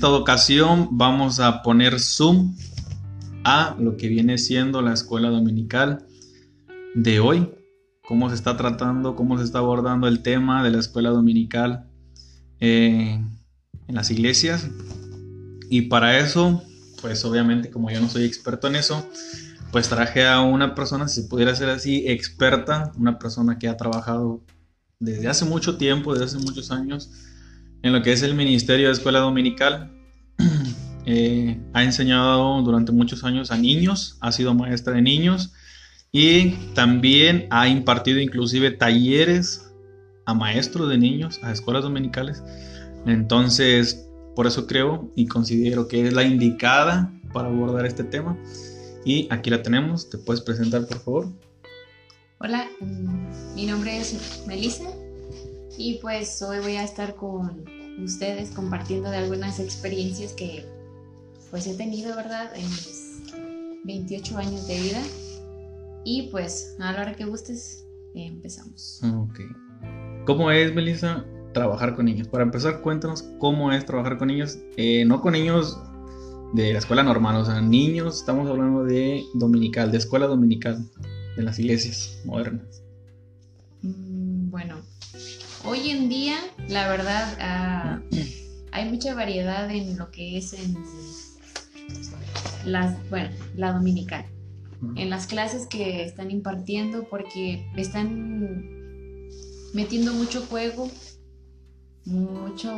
esta ocasión vamos a poner zoom a lo que viene siendo la escuela dominical de hoy, cómo se está tratando, cómo se está abordando el tema de la escuela dominical eh, en las iglesias. Y para eso, pues obviamente como yo no soy experto en eso, pues traje a una persona, si pudiera ser así, experta, una persona que ha trabajado desde hace mucho tiempo, desde hace muchos años, en lo que es el Ministerio de Escuela Dominical. Eh, ha enseñado durante muchos años a niños, ha sido maestra de niños y también ha impartido inclusive talleres a maestros de niños, a escuelas dominicales. Entonces, por eso creo y considero que es la indicada para abordar este tema. Y aquí la tenemos, ¿te puedes presentar por favor? Hola, mi nombre es Melissa y pues hoy voy a estar con ustedes compartiendo de algunas experiencias que pues he tenido, ¿verdad? En mis 28 años de vida. Y pues a la hora que gustes, empezamos. Ok. ¿Cómo es, Melissa, trabajar con niños? Para empezar, cuéntanos cómo es trabajar con niños. Eh, no con niños de la escuela normal, o sea, niños, estamos hablando de dominical, de escuela dominical, de las iglesias modernas. Mm, bueno, hoy en día, la verdad, ah, hay mucha variedad en lo que es en las, bueno, la dominical, en las clases que están impartiendo porque están metiendo mucho juego, mucho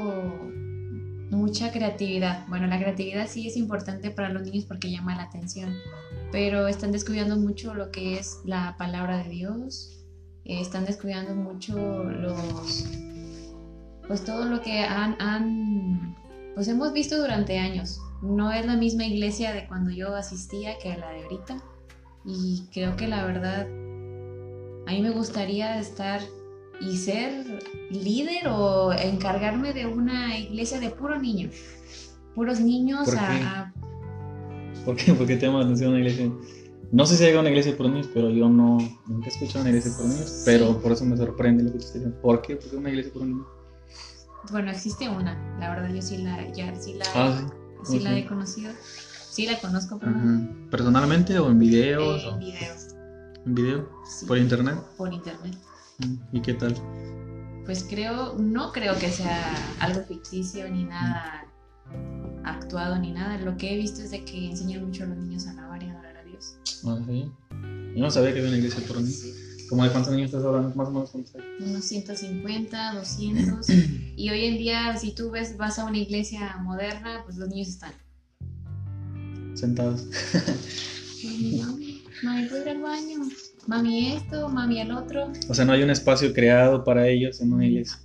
mucha creatividad. Bueno, la creatividad sí es importante para los niños porque llama la atención, pero están descuidando mucho lo que es la palabra de Dios, eh, están descuidando mucho los, pues todo lo que han, han, pues hemos visto durante años. No es la misma iglesia de cuando yo asistía que la de ahorita. Y creo que la verdad, a mí me gustaría estar y ser líder o encargarme de una iglesia de puro niño. Puros niños ¿Por qué? a, ¿Por qué? ¿Por qué te llama la atención una iglesia? No sé si hay una iglesia de puros niños, pero yo no, nunca he escuchado una iglesia de puros niños, pero por eso me sorprende lo que tú estás diciendo. ¿Por qué? ¿Por qué una iglesia de puros niños? Bueno, existe una, la verdad yo sí la, ya, sí la, Ah, sí. Sí la he conocido. Sí la conozco, pero. ¿Personalmente o en videos? en o videos. ¿En video? sí, ¿Por internet? por internet. Mm, ¿Y qué tal? Pues creo, no creo que sea algo ficticio ni nada actuado ni nada. Lo que he visto es de que enseñan mucho a los niños a alabar y adorar a Dios. Ah, sí. Yo no sabía que había una iglesia puros niños. Sí. ¿Cómo de cuántos niños estás hablando? Más o menos unos 150, 200. y hoy en día, si tú ves, vas a una iglesia moderna, pues los niños están. Sentados. Mami, mami, ¿puedo ir al baño? Mami esto, mami el otro. O sea, no hay un espacio creado para ellos en una iglesia.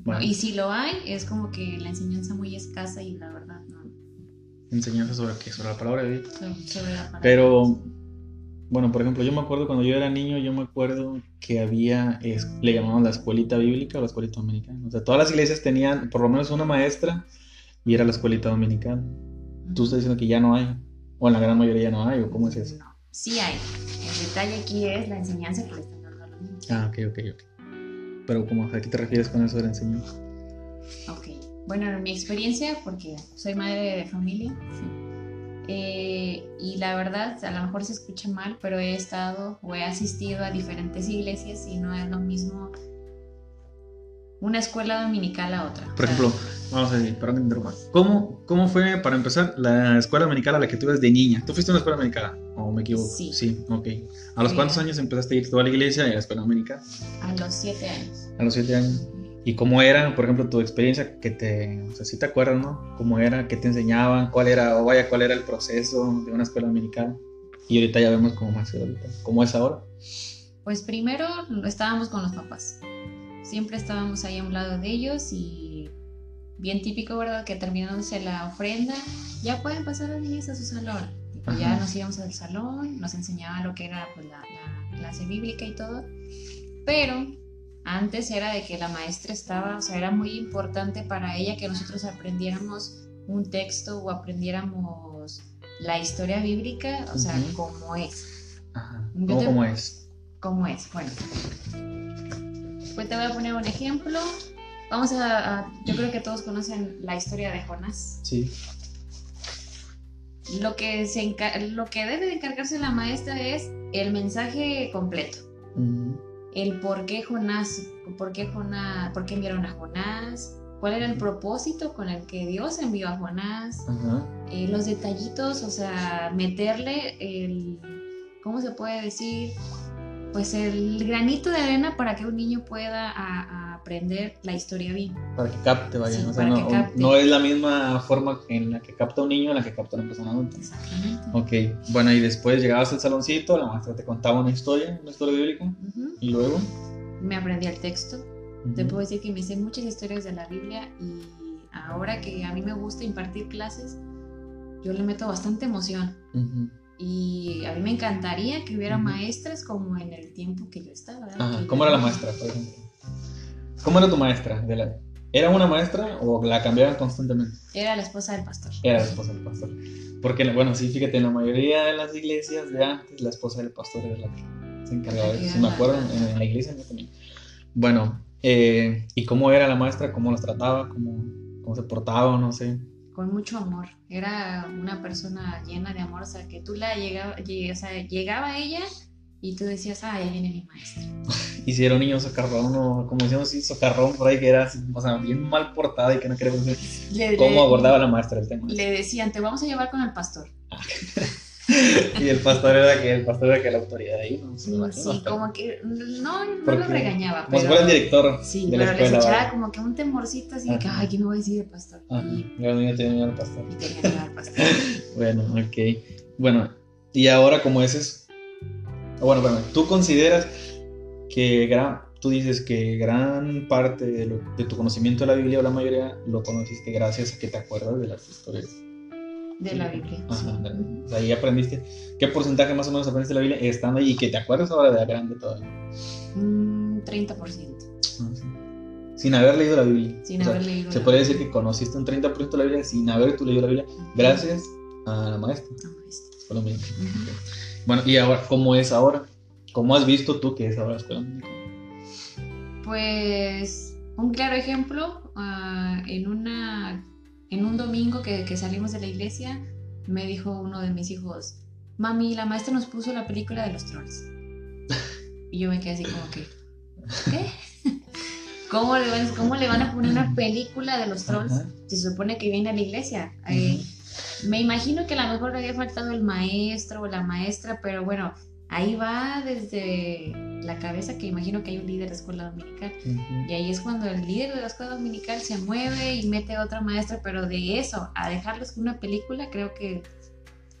Bueno, Y si lo hay, es como que la enseñanza muy escasa y la verdad no. enseñanza sobre qué, sobre la palabra de Dios. sobre- sobre la palabra. Pero, bueno, por ejemplo, yo me acuerdo cuando yo era niño, yo me acuerdo que había, es- le llamaban la escuelita bíblica o la escuelita dominical. O sea, todas las iglesias tenían por lo menos una maestra y era la escuelita dominical. Tú estás diciendo que ya no hay, o en la gran mayoría ya no hay, o cómo es eso. No, sí hay. El detalle aquí es la enseñanza que le están dando a los niños. Ah, ok, ok, ok. Pero, ¿cómo, ¿a qué te refieres con eso de la enseñanza? Ok. Bueno, en mi experiencia, porque soy madre de familia, eh, y la verdad, a lo mejor se escucha mal, pero he estado o he asistido a diferentes iglesias y no es lo mismo una escuela dominical a otra. Por O sea, ejemplo, vamos a decir, perdón interrumpa. ¿Cómo, ¿Cómo fue, para empezar, la escuela dominical a la que tú ibas de niña? ¿Tú fuiste a una escuela dominical? ¿O me equivoco? Sí. Sí, ok. ¿A los Sí. cuántos años empezaste a ir tú a la iglesia y a la escuela dominical? a los siete años. A los siete años. ¿Y cómo era, por ejemplo, tu experiencia que te, o sea, si te acuerdas, ¿no? ¿Cómo era, qué te enseñaban, cuál era, o vaya, cuál era el proceso de una escuela dominical? Y ahorita ya vemos cómo más ahorita, cómo es ahora. Pues primero estábamos con los papás. Siempre estábamos ahí a un lado de ellos y bien típico, ¿verdad? Que terminándose la ofrenda, ya pueden pasar las niñas a su salón. Y pues ya nos íbamos al salón, nos enseñaban lo que era pues, la, la clase bíblica y todo. Pero antes era de que la maestra estaba, o sea, era muy importante para ella que nosotros aprendiéramos un texto o aprendiéramos la historia bíblica, o sea, como es. Ajá. ¿Cómo, te- cómo es? ¿Cómo es? Bueno. Pues te voy a poner un ejemplo. vamos a, a- yo creo que todos conocen la historia de Jonás. Sí. Lo que, se enca- lo que debe de encargarse la maestra es el mensaje completo. El por qué Jonás, por qué Jonás, por qué enviaron a Jonás, cuál era el propósito con el que Dios envió a Jonás, eh, los detallitos, o sea, meterle el, ¿cómo se puede decir? Pues el granito de arena para que un niño pueda a- a aprender la historia bien. Para que capte, vaya. Sí, o sea, no, que capte. no es la misma forma en la que capta un niño en la que capta una persona adulta. Exactamente. Ok, bueno, y después llegabas al saloncito, la maestra te contaba una historia, una historia bíblica, Ujú. y luego. Me aprendí el texto. Te Ujú. puedo decir que me sé muchas historias de la Biblia y ahora que a mí me gusta impartir clases, yo le meto bastante emoción. Ujú. Y a mí me encantaría que hubiera maestras como en el tiempo que yo estaba. Ajá, Que ¿Cómo yo- era la maestra, por ejemplo? ¿Cómo era tu maestra? De la... ¿Era una maestra o la cambiaban constantemente? Era la esposa del pastor. Era la esposa del pastor. Porque, bueno, sí, fíjate, en la mayoría de las iglesias de antes, la esposa del pastor era la que se encargaba de eso. Si me acuerdo, en, la iglesia yo también. Bueno, eh, ¿y cómo era la maestra? ¿Cómo los trataba? ¿Cómo, cómo se portaba? No sé. Con mucho amor. Era una persona llena de amor. O sea, que tú la llegaba, lleg- o sea, llegaba ella y tú decías, ah, ya viene mi maestra. Hicieron niños socarrón o como decíamos, sí, socarrón por ahí que era así, o sea, bien mal portada y que no conocer. Le, ¿Cómo abordaba la maestra el tema? Le decían, te vamos a llevar con el pastor. Y el pastor era que el pastor era que la autoridad ahí, no Sí, como que no, no Porque- lo regañaba, como si pero, fuera el director sí, de la pero les echaba como que un temorcito así de que, Ajá. ay, ¿qué me va a decir el pastor? Ajá, Y, y los niños tenían miedo al pastor. y tenía miedo al pastor. Bueno, ok. Bueno, y ahora como ese es... Bueno, bueno, tú consideras que gran... Tú dices que gran parte de, lo- de tu conocimiento de la Biblia o la mayoría lo conociste gracias a que te acuerdas de las historias. De la Biblia. sí. Ajá, de- o sea, ahí aprendiste. ¿Qué porcentaje más o menos aprendiste de la Biblia estando ahí y que te acuerdas ahora de la grande todavía? Mm, 30%. Ah, sí. Sin haber leído la Biblia. Sin O sea, haber leído. Se la podría decir que conociste un 30% de la Biblia sin haber tú leído la Biblia gracias a la maestra. Ah, maestra. Fue lo mismo. Ujú. Bueno, y ahora, ¿cómo es ahora? ¿Cómo has visto tú que es ahora la escuela dominical? Pues un claro ejemplo, ah, en, una, en un domingo que, que salimos de la iglesia, me dijo uno de mis hijos, mami, la maestra nos puso la película de los trolls. Y yo me quedé así como que, ¿qué? ¿Cómo le, van, ¿Cómo le van a poner una película de los trolls? Se supone que viene a la iglesia. Eh, me imagino que a lo mejor le había faltado el maestro o la maestra, pero bueno, ahí va desde la cabeza que imagino que hay un líder de escuela dominical. Y ahí es cuando el líder de la escuela dominical se mueve y mete a otra maestra, pero de eso a dejarlos con una película, creo que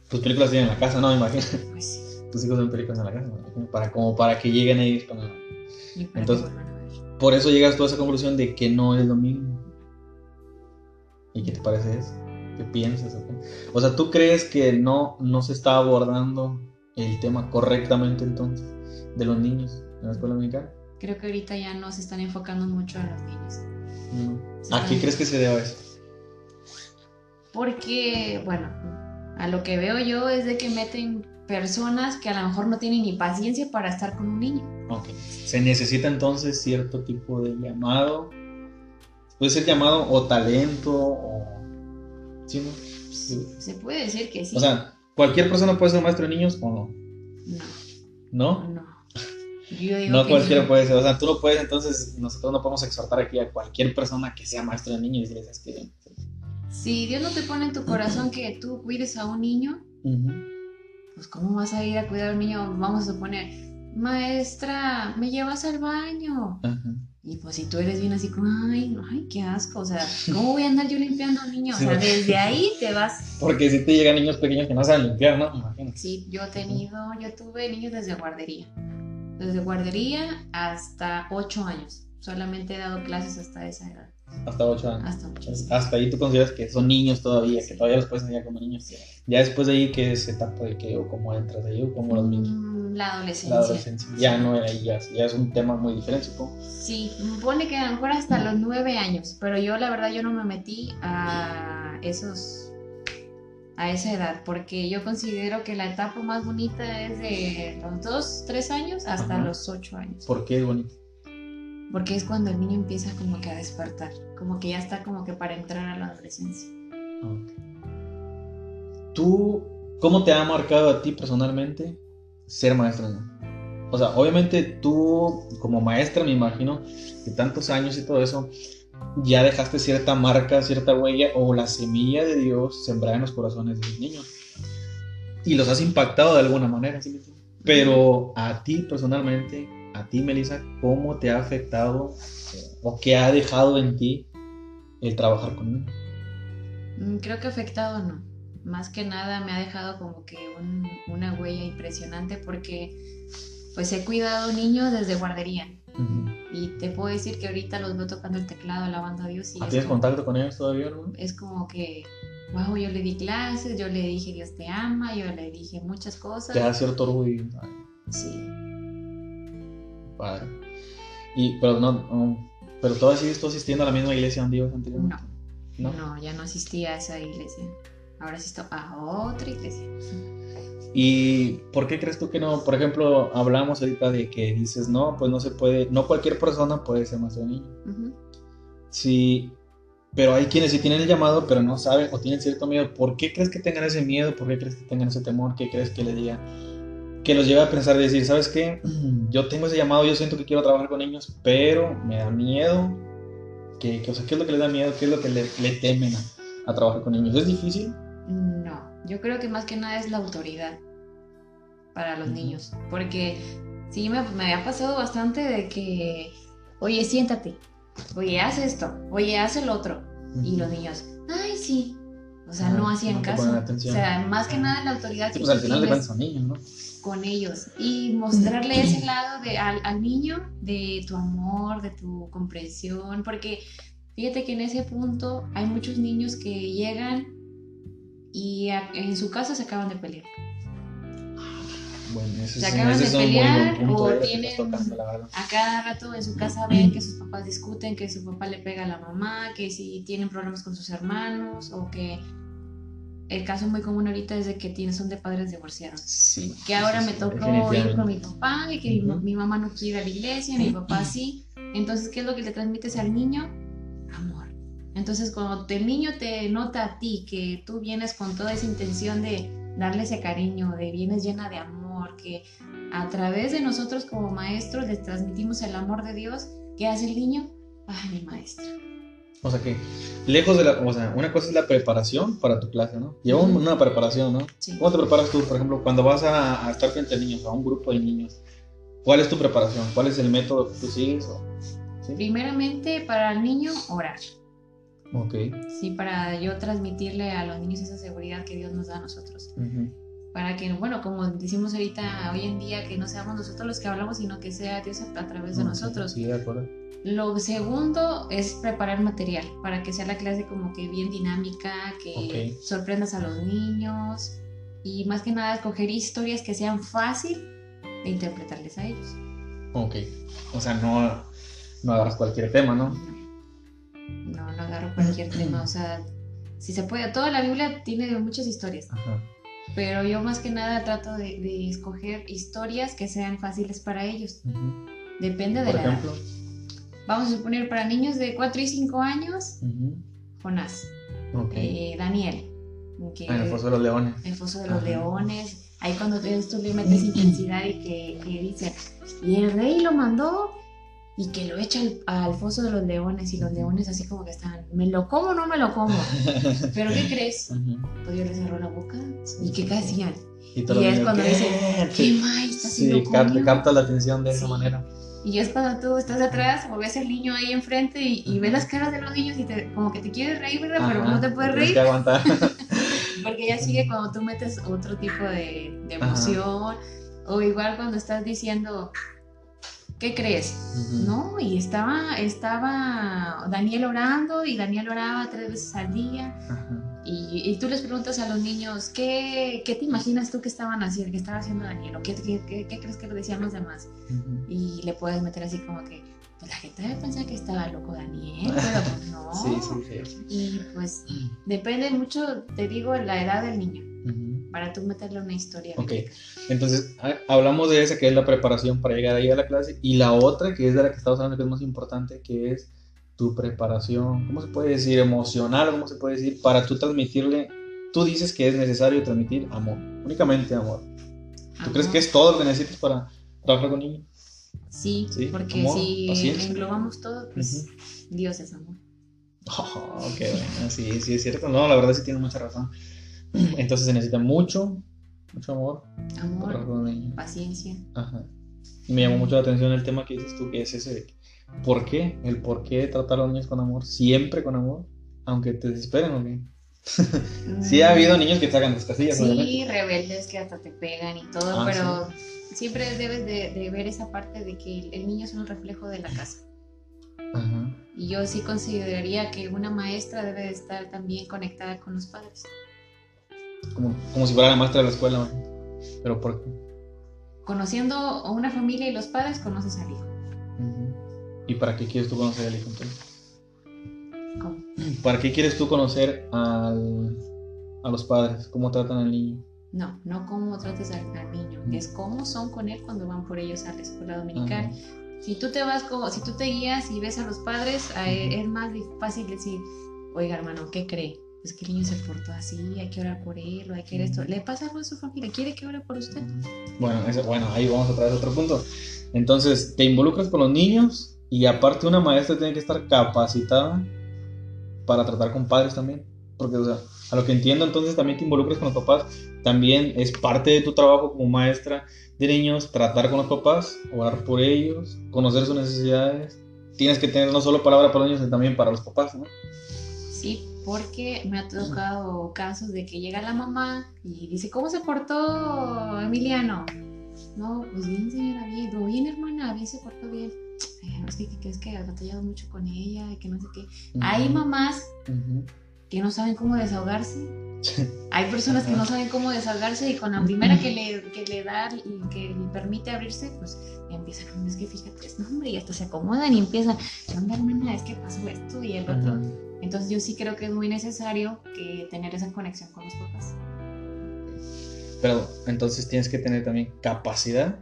Tus películas tienen en la casa, ¿no? Me imagino. pues sí. Tus hijos ven películas en la casa, imagino, para, como para que lleguen a ir con Entonces-. Por eso llegas tú a esa conclusión de que no es lo mismo. ¿Y qué te parece eso? ¿Qué piensas? o sea, ¿tú crees que no, no se está abordando el tema correctamente entonces de los niños en la escuela dominical? Creo que ahorita ya no se están enfocando mucho en los niños. No. ¿A qué crees que se deba eso? Porque, bueno, a lo que veo yo es de que meten personas que a lo mejor no tienen ni paciencia para estar con un niño. Ok. Se necesita entonces cierto tipo de llamado. Puede ser llamado o talento o... ¿Sí, no? Sí. Se puede decir que sí. O sea, ¿cualquier persona puede ser maestro de niños o no? no, ¿No? no. Yo digo No que cualquiera no. puede ser, o sea, tú no puedes, entonces nosotros no podemos exhortar aquí a cualquier persona que sea maestro de niños y decirles "Es que... Si Dios no te pone en tu corazón que tú cuides a un niño, Ujú. pues ¿cómo vas a ir a cuidar a un niño? Vamos a suponer, maestra, me llevas al baño. Ajá. Y pues si tú eres bien así como, ay, ay, qué asco, o sea, ¿cómo voy a andar yo limpiando a un niño? O sea, desde ahí te vas. Porque si te llegan niños pequeños que no saben limpiar, ¿no? Imagino. Sí, yo he tenido, yo tuve niños desde guardería. Desde guardería hasta 8 años. Solamente he dado clases hasta esa edad. Hasta 8 años. Hasta 8 Entonces, hasta ahí tú consideras que son niños todavía, que todavía los puedes enseñar como niños. Ya después de ahí, ¿qué es etapa de qué o cómo entras ahí o cómo los niños? La adolescencia. La adolescencia. Ya no, ahí ya, ya es un tema muy diferente, supongo. Sí, pone que a lo mejor hasta los 9 años, pero yo la verdad yo no me metí a esos a esa edad, porque yo considero que la etapa más bonita es de los 2, 3 años hasta Ajá. los 8 años. ¿Por qué es bonito? Porque es cuando el niño empieza como que a despertar, como que ya está como que para entrar a la adolescencia. ¿Tú cómo te ha marcado a ti personalmente ser maestra? O sea, obviamente tú como maestra, me imagino, de tantos años y todo eso, ya dejaste cierta marca, cierta huella o la semilla de Dios sembrada en los corazones de los niños. Y los has impactado de alguna manera. Pero a ti personalmente, a ti Melissa, ¿cómo te ha afectado o qué ha dejado en ti el trabajar con niños? Mm, creo que afectado no. Más que nada me ha dejado como que una huella impresionante porque pues he cuidado niños desde guardería. Y te puedo decir que ahorita los veo tocando el teclado, alabando a Dios. Y ¿Tienes contacto con ellos todavía, no? Es como que, wow, yo le di clases, yo le dije Dios te ama, yo le dije muchas cosas. Te da cierto orgullo. Sí. Padre. Y, pero no, pero todavía sigues asistiendo a la misma iglesia donde ibas anteriormente. No. no. No, ya no asistía a esa iglesia. Ahora asisto a otra iglesia. ¿Y por qué crees tú que no? Por ejemplo, hablamos ahorita de que dices, no, pues no se puede, no cualquier persona puede ser maestro de niño. Sí, pero hay quienes sí tienen el llamado, pero no saben o tienen cierto miedo. ¿Por qué crees que tengan ese miedo? ¿Por qué crees que tengan ese temor? ¿Qué crees que les diga? Que los lleva a pensar y decir, ¿sabes qué? Yo tengo ese llamado, yo siento que quiero trabajar con niños, pero me da miedo. ¿Qué, o sea, ¿Qué es lo que les da miedo? ¿Qué es lo que le, temen a trabajar con niños? ¿Es difícil? No, yo creo que más que nada es la autoridad para los niños, porque sí me, me había pasado bastante de que, oye, siéntate, oye, haz esto, oye, haz el otro, y los niños, ay, sí, o sea, no hacían caso. O sea, más que nada la autoridad. Sí, pues al final cuentas son niños, ¿no? Con ellos. Y mostrarle ese lado de, al, al, niño de tu amor, de tu comprensión. Porque fíjate que en ese punto hay muchos niños que llegan y en su casa se acaban de pelear. Bueno, se acaban de pelear o tienen a cada rato en su casa ven que sus papás discuten, que su papá le pega a la mamá, que si tienen problemas con sus hermanos o que el caso muy común ahorita es de que tienen, son de padres divorciados. Sí, que ahora me tocó ir con mi papá y que mi, mamá no quiere ir a la iglesia, mi papá sí. Entonces, ¿qué es lo que le transmites al niño? Amor. Entonces, cuando el niño te nota a ti que tú vienes con toda esa intención de darle ese cariño, de vienes llena de amor, que a través de nosotros como maestros les transmitimos el amor de Dios, ¿qué hace el niño? Ay, mi maestra. O sea que, lejos de la, o sea, una cosa es la preparación para tu clase, ¿no? Lleva una preparación, ¿no? ¿Cómo te preparas tú, por ejemplo, cuando vas a, estar frente a niños, a un grupo de niños? ¿Cuál es tu preparación? ¿Cuál es el método que tú sigues? Primeramente, para el niño, orar. Ok. Sí, para yo transmitirle a los niños esa seguridad que Dios nos da a nosotros. Para que, bueno, como decimos ahorita, hoy en día, que no seamos nosotros los que hablamos, sino que sea Dios a, través de nosotros. Sí, de acuerdo. Lo segundo es preparar material para que sea la clase como que bien dinámica, que sorprendas a los niños y más que nada escoger historias que sean fácil de interpretarles a ellos. Ok, o sea, no, no agarras cualquier tema, ¿no? No, no agarro cualquier tema. O sea, si se puede. Toda la Biblia tiene muchas historias. Pero yo más que nada trato de, escoger historias que sean fáciles para ellos. Depende de la ejemplo? edad. Vamos a suponer para niños de 4 y 5 años, Jonás. Eh, Daniel. Ah, el foso de los leones. El foso de los leones. Ahí cuando tú, le metes intensidad y que, que dice, y el rey lo mandó y que lo echa al, foso de los leones y los leones así como que están, ¿me lo como o no me lo como? ¿Pero qué crees? Pues yo le cerró la boca y ¿qué hacían? Y, es cuando dicen, ¿qué más Sí, capta la atención de esa manera. Y es cuando tú estás atrás o ves el niño ahí enfrente y, ves las caras de los niños y te, como que te quieres reír, ¿verdad? Pero no te puedes reír. Que aguantar. Porque ya sigue cuando tú metes otro tipo de, de emoción. O igual cuando estás diciendo, ¿qué crees? ¿No? Y estaba, estaba Daniel orando y Daniel oraba tres veces al día. Y, tú les preguntas a los niños, ¿qué, ¿qué, te imaginas tú que estaban haciendo, que estaba haciendo Daniel? ¿O qué, qué, qué crees que lo decían los demás? Y le puedes meter así como que, pues la gente debe pensar que estaba loco Daniel, pero pues no. Sí, sí, sí. Y pues depende mucho, te digo, la edad del niño. Para tú meterle una historia. Ok, entonces hablamos de esa que es la preparación para llegar ahí a la clase y la otra que es de la que estamos hablando que es más importante, que es tu preparación, ¿cómo se puede decir? Emocional, ¿cómo se puede decir? Para tú transmitirle, tú dices que es necesario transmitir amor, únicamente amor. ¿Tú crees que es todo lo que necesitas para trabajar con niños? Sí, porque si englobamos todo, pues Dios es amor. Oh, qué bueno, sí, sí es cierto. No, la verdad sí tiene mucha razón. Entonces se necesita mucho, mucho amor. Amor, paciencia. Ajá. me llamó mucho la atención el tema que dices tú, que es ese de ¿por qué? El por qué tratar a los niños con amor, siempre con amor, aunque te desesperen o qué. sí ha habido niños que sacan las casillas. Sí, rebeldes que hasta te pegan y todo, ah, pero siempre debes de, ver esa parte de que el niño es un reflejo de la casa. Ajá. Y yo sí consideraría que una maestra debe de estar también conectada con los padres. Como, como si fuera la maestra de la escuela, pero ¿por qué? Conociendo a una familia y los padres, conoces al hijo. ¿Y para qué quieres tú conocer al hijo ¿Cómo? ¿Para qué quieres tú conocer al, a los padres? ¿Cómo tratan al niño? No, no cómo tratas al, niño, es cómo son con él cuando van por ellos a la escuela dominical. Si tú te vas como, si tú te guías y ves a los padres, es más fácil decir, oiga hermano, ¿qué cree? Es que el niño se portó así, hay que orar por él, o hay que hacer esto. ¿Le pasa algo a su familia? ¿Quiere que ore por usted? Bueno, bueno, ahí vamos a traer otro punto. Entonces, te involucras con los niños y aparte una maestra tiene que estar capacitada para tratar con padres también. Porque, o sea, a lo que entiendo, entonces también te involucras con los papás. También es parte de tu trabajo como maestra de niños tratar con los papás, orar por ellos, conocer sus necesidades. Tienes que tener no solo palabra para los niños, sino también para los papás, ¿no? Sí, porque me ha tocado casos de que llega la mamá y dice, ¿cómo se portó Emiliano? No, pues bien, señora, bien, bien, hermana, bien se portó bien. es que, que, es que ha batallado mucho con ella y que no sé qué. Hay mamás que no saben cómo desahogarse. Hay personas que no saben cómo desahogarse y con la primera que le, que le da y que le permite abrirse, pues empiezan, es que fíjate, no, hombre, y hasta se acomodan y empiezan, ¿qué onda, hermana? Es que pasó esto y el otro. Entonces yo sí creo que es muy necesario que tener esa conexión con los papás. Pero entonces tienes que tener también capacidad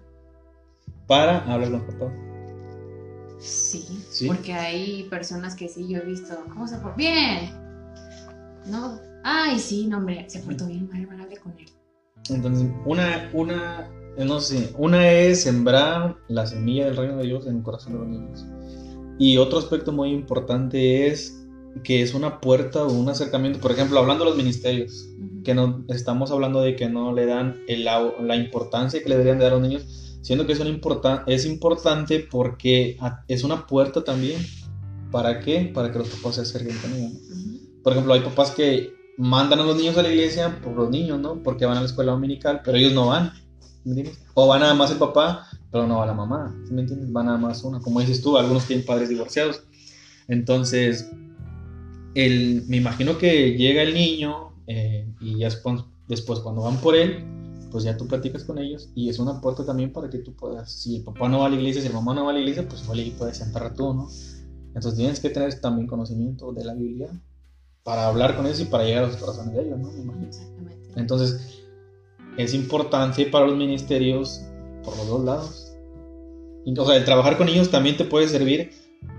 para hablar con papás. Sí, sí, porque hay personas que sí, yo he visto, ¿cómo se fue? Bien, no, ay, sí, no, hombre, se portó bien, mal, mal, con él. Entonces, una, una, no sé, una es sembrar la semilla del reino de Dios en el corazón de los niños. Y otro aspecto muy importante es que es una puerta o un acercamiento, por ejemplo, hablando de los ministerios, que no estamos hablando de que no le dan el, la importancia que le deberían dar a los niños, siendo que es, importan, es importante porque es una puerta también. ¿Para qué? Para que los papás se acerquen con ellos. Por ejemplo, hay papás que mandan a los niños a la iglesia por los niños, ¿no? Porque van a la escuela dominical, pero ellos no van. ¿Me entiendes? O van nada más el papá, pero no va la mamá. ¿Sí me entiendes? Va nada más una. Como dices tú, algunos tienen padres divorciados. Entonces, el, me imagino que llega el niño eh, y ya después, cuando van por él, pues ya tú platicas con ellos y es una puerta también para que tú puedas, si el papá no va a la iglesia, si el mamá no va a la iglesia, pues igual puedes entrar tú, ¿no? Entonces tienes que tener también conocimiento de la Biblia para hablar con ellos y para llegar a los corazones de ellos, ¿no? Exactamente. Entonces, es importante para los ministerios por los dos lados. o sea, el trabajar con ellos también te puede servir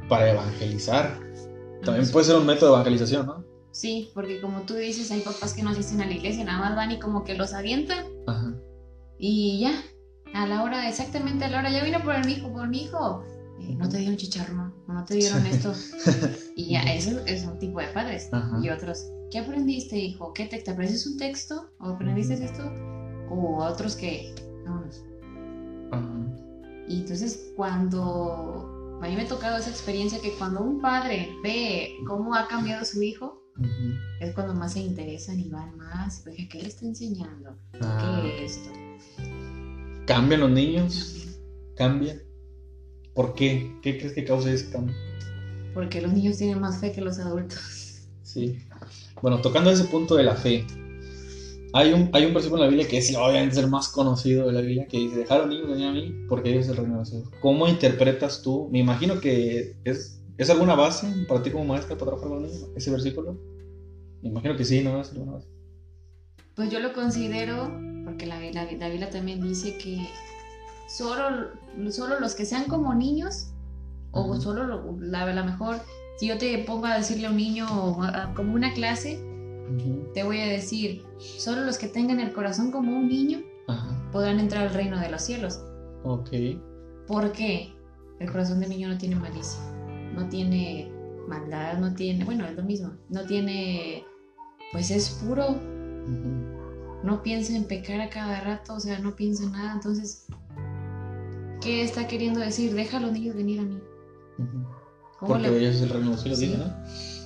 para evangelizar. También puede ser un método de evangelización, ¿no? Sí, porque como tú dices, hay papás que no asisten a la iglesia, nada más van y como que los avientan. Ajá. Y ya, a la hora, exactamente a la hora, ya vino por mi hijo, por mi hijo. Eh, no te dieron chicharrón, no te dieron esto. y ya, eso es un tipo de padres. Y otros, ¿qué aprendiste, hijo? ¿Qué te, aprendes un texto? ¿O aprendiste esto? O otros que, vámonos. Y entonces cuando a mí me ha tocado esa experiencia que cuando un padre ve cómo ha cambiado su hijo, es cuando más se interesan y van más. ¿qué le está enseñando? ¿Qué ah, es esto? ¿Cambian los niños? ¿Cambian? ¿Por qué? ¿Qué crees que causa ese cambio? Porque los niños tienen más fe que los adultos. Sí. Bueno, tocando ese punto de la fe, hay un, hay un versículo en la Biblia que es obviamente el más conocido de la Biblia que dice, dejar a niños venir a mí porque ellos es el reino de cielos. ¿Cómo interpretas tú? Me imagino que es, ¿es alguna base para ti como maestra para trabajar con niños, ese versículo? Me imagino que sí, ¿no? Es alguna base. Pues yo lo considero, porque la, la, la Biblia también dice que solo, solo los que sean como niños, o solo lo, la, la mejor, si yo te pongo a decirle a un niño como una clase, te voy a decir, solo los que tengan el corazón como un niño podrán entrar al reino de los cielos. Ok. ¿Por qué? El corazón del niño no tiene malicia, no tiene maldad, no tiene, bueno, es lo mismo, no tiene, pues es puro, no piensa en pecar a cada rato, o sea, no piensa en nada, entonces, ¿qué está queriendo decir? Deja a los niños venir a mí. Porque ellos es el reino de los cielos, ¿no?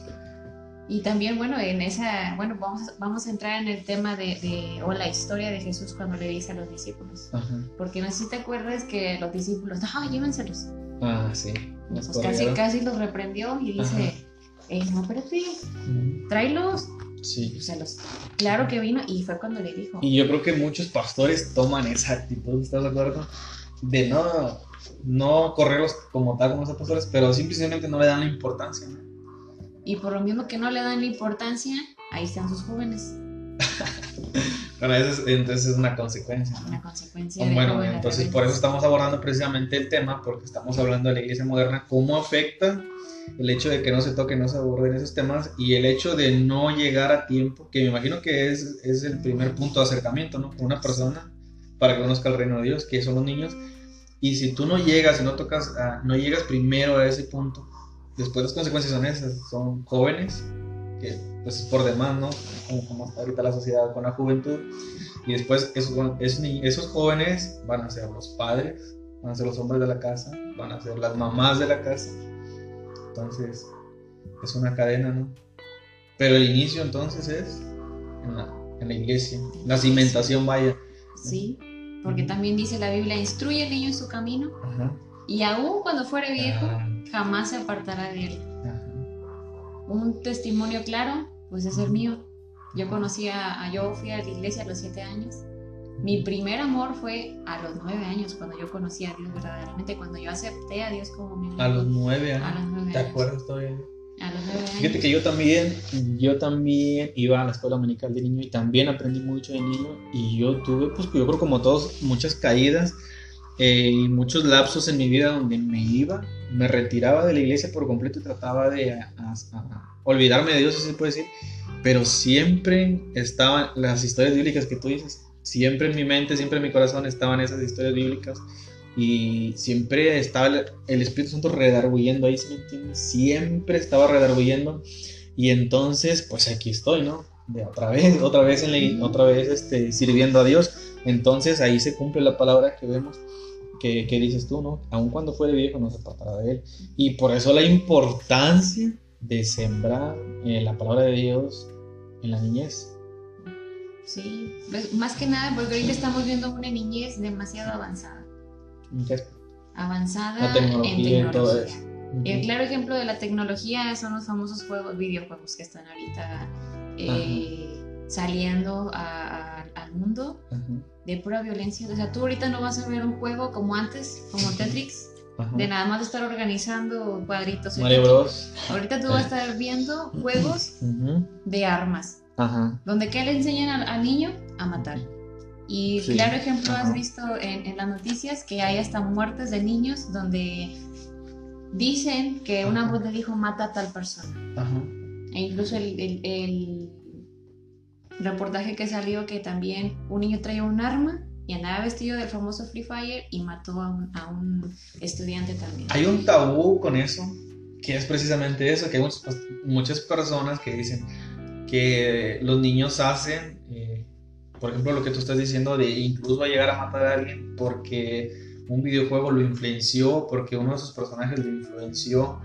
Y también, bueno, en esa, bueno, vamos, vamos a entrar en el tema de, o la historia de Jesús cuando le dice a los discípulos. Porque no sé si te acuerdas que los discípulos, ah, llévenselos. Ah, sí. Pues casi, casi los reprendió y dice, eh, no, espérate, tráelos. Sí. O sea, los, claro que vino y fue cuando le dijo. Y yo creo que muchos pastores toman esa actitud, ¿estás de acuerdo? De no, no correrlos como tal como los pastores, pero simplemente no le dan la importancia, ¿no? Y por lo mismo que no le dan la importancia, ahí están sus jóvenes. bueno, eso es, entonces es una consecuencia. Una consecuencia. bueno, entonces por eso estamos abordando precisamente el tema, porque estamos hablando de la iglesia moderna, cómo afecta el hecho de que no se toquen, no se aborden esos temas y el hecho de no llegar a tiempo, que me imagino que es, es el primer punto de acercamiento, ¿no? Con una persona para que conozca el reino de Dios, que son los niños. Y si tú no llegas, y no tocas, no llegas primero a ese punto, después las consecuencias son esas, son jóvenes, que pues es por demás, ¿no? Como, está ahorita la sociedad con la juventud, y después esos, esos jóvenes van a ser los padres, van a ser los hombres de la casa, van a ser las mamás de la casa, entonces es una cadena, ¿no? Pero el inicio entonces es en la, en la iglesia, la cimentación vaya. Sí, porque también dice la Biblia, instruye al niño en su camino. Y aún cuando fuere viejo, ah jamás se apartará de él. Un testimonio claro, pues es el mío. Yo conocí a, yo fui a la iglesia a los siete años. Mi primer amor fue a los nueve años, cuando yo conocí a Dios verdaderamente, cuando yo acepté a Dios como mi amigo. A los nueve años. A los nueve ¿Te acuerdas todavía? A los nueve años. Fíjate que yo también, yo también iba a la escuela dominical de niño y también aprendí mucho de niño y yo tuve, pues yo creo como todos, muchas caídas eh, y muchos lapsos en mi vida donde me iba me retiraba de la iglesia por completo y trataba de olvidarme de Dios, si se puede decir, pero siempre estaban las historias bíblicas que tú dices, siempre en mi mente, siempre en mi corazón estaban esas historias bíblicas y siempre estaba el, Espíritu Santo redarguyendo ahí, ¿sí me entiendes? Siempre estaba redarguyendo y entonces, pues aquí estoy, ¿no? De otra vez, otra vez, en otra vez este, sirviendo a Dios. Entonces ahí se cumple la palabra que vemos que, dices tú, ¿no? Aun cuando fuere viejo no se apartará de él. Y por eso la importancia de sembrar eh, la palabra de Dios en la niñez. Sí, pues, más que nada porque ahorita estamos viendo una niñez demasiado avanzada. Avanzada en tecnología. El claro ejemplo de la tecnología son los famosos juegos, videojuegos que están ahorita eh, saliendo al mundo de pura violencia. O sea, tú ahorita no vas a ver un juego como antes, como Tetris, de nada más estar organizando cuadritos. Mario Bros. Ahorita tú vas a estar viendo juegos de armas, donde ¿qué le enseñan al, niño? A matar. Y claro ejemplo has visto en, las noticias que hay hasta muertes de niños donde dicen que una voz le dijo mata a tal persona. E incluso el reportaje que salió que también un niño traía un arma y andaba vestido del famoso Free Fire y mató a un, estudiante también. Hay un tabú con eso, que es precisamente eso, que hay muchas, personas que dicen que los niños hacen, eh, por ejemplo, lo que tú estás diciendo de incluso a llegar a matar a alguien porque un videojuego lo influenció, porque uno de sus personajes lo influenció.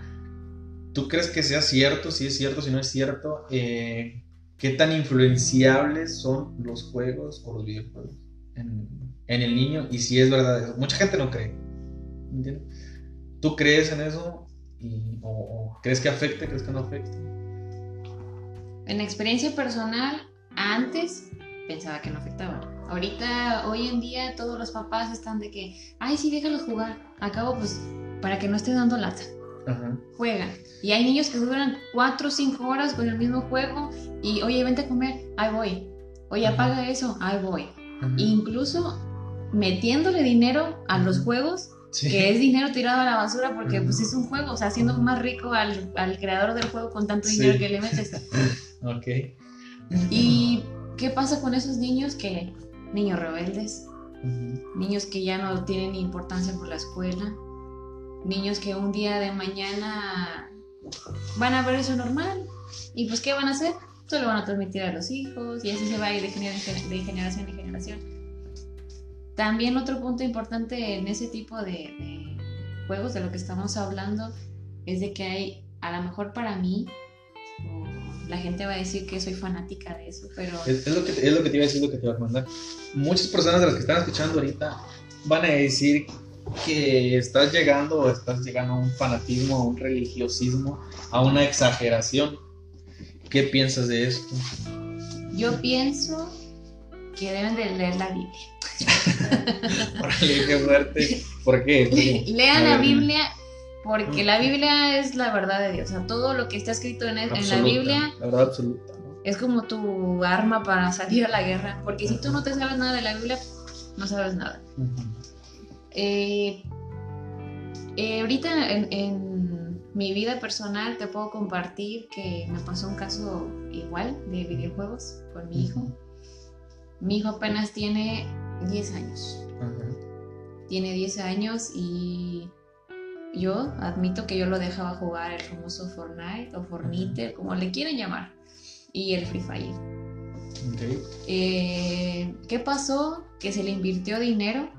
¿Tú crees que sea cierto? Si es cierto, si no es cierto. Eh, qué tan influenciables son los juegos o los videojuegos en, el niño y si es verdad Mucha gente no cree. ¿Entiendes? ¿Tú crees en eso? o, crees que afecte? ¿Crees que no afecte? En experiencia personal, antes pensaba que no afectaba. Ahorita, hoy en día, todos los papás están de que, ay, sí, déjalos jugar. Acabo, pues, para que no esté dando lata juegan. Y hay niños que duran 4 o 5 horas con el mismo juego y, oye, vente a comer, ahí voy. Oye, apaga eso, ahí voy. Incluso metiéndole dinero a los juegos, que es dinero tirado a la basura porque pues es un juego, o sea, haciendo más rico al, creador del juego con tanto dinero que le metes. ok. ¿Y qué pasa con esos niños que, niños rebeldes, niños que ya no tienen importancia por la escuela, niños que un día de mañana van a ver eso normal y pues ¿qué van a hacer? Solo van a transmitir a los hijos y así se va a ir de, generación en generación. También otro punto importante en ese tipo de, juegos de lo que estamos hablando es de que hay, a lo mejor para mí, la gente va a decir que soy fanática de eso, pero... Es, lo, que, es lo que te iba a decir, lo que te iba a mandar. Muchas personas de las que están escuchando ahorita van a decir que estás llegando o estás llegando a un fanatismo, a un religiosismo, a una exageración. ¿Qué piensas de esto? Yo pienso que deben de leer la Biblia. Órale, qué fuerte. ¿Por qué? Lean la Biblia porque la Biblia es la verdad de Dios. O sea, todo lo que está escrito en, en la Biblia la verdad absoluta, es como tu arma para salir a la guerra. Porque si tú no te sabes nada de la Biblia, no sabes nada. Eh, eh, ahorita en, mi vida personal te puedo compartir que me pasó un caso igual de videojuegos con mi hijo. Mi hijo apenas tiene 10 años. Tiene 10 años y yo admito que yo lo dejaba jugar el famoso Fortnite o Fornite, como le quieren llamar, y el Free Fire. Eh, ¿Qué pasó? Que se le invirtió dinero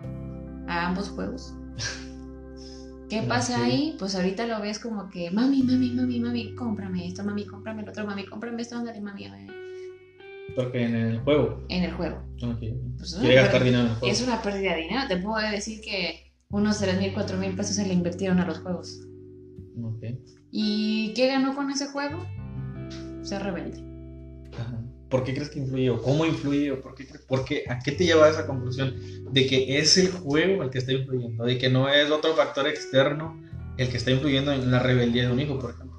a ambos juegos. ¿Qué pasa ahí? Pues ahorita lo ves como que, mami, mami, mami, mami, cómprame esto, mami, cómprame el otro, mami, cómprame esto, ándale, mami, a ver. Porque en el juego. En el juego. Pues Quiere gastar dinero en el juego. Es una pérdida de dinero. Te puedo decir que unos 3 mil, 4 mil pesos se le invirtieron a los juegos. Okay. ¿Y qué ganó con ese juego? Ser rebelde. ¿Por qué crees que influye? ¿O cómo influye? ¿O por qué, por qué, ¿A qué te lleva a esa conclusión? De que es el juego el que está influyendo, de que no es otro factor externo el que está influyendo en la rebeldía de un hijo, por ejemplo.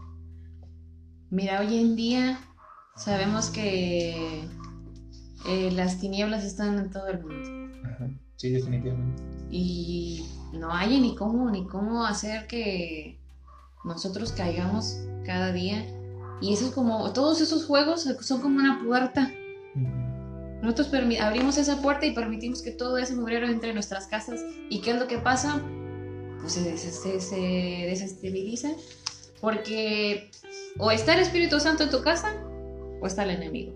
Mira, hoy en día sabemos que eh, las tinieblas están en todo el mundo. Ajá. Sí, definitivamente. Y no hay ni cómo, ni cómo hacer que nosotros caigamos cada día y eso es como, todos esos juegos son como una puerta. Nosotros abrimos esa puerta y permitimos que todo ese mugrero entre en nuestras casas. ¿Y qué es lo que pasa? Pues se, desestabiliza. Porque o está el Espíritu Santo en tu casa o está el enemigo.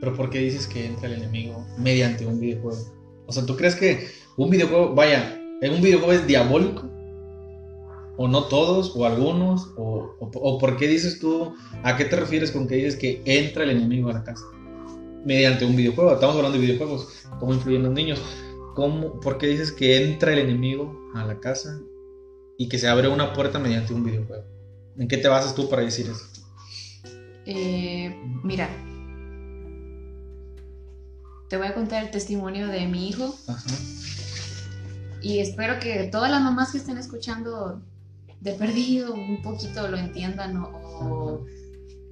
Pero ¿por qué dices que entra el enemigo mediante un videojuego? O sea, ¿tú crees que un videojuego, vaya, un videojuego es diabólico? O no todos, o algunos, o, o, por qué dices tú, a qué te refieres con que dices que entra el enemigo a la casa? Mediante un videojuego, estamos hablando de videojuegos, cómo influyen los niños. ¿Cómo, ¿Por qué dices que entra el enemigo a la casa y que se abre una puerta mediante un videojuego? ¿En qué te basas tú para decir eso? Eh, mira, te voy a contar el testimonio de mi hijo. Y espero que todas las mamás que estén escuchando de perdido un poquito lo entiendan o,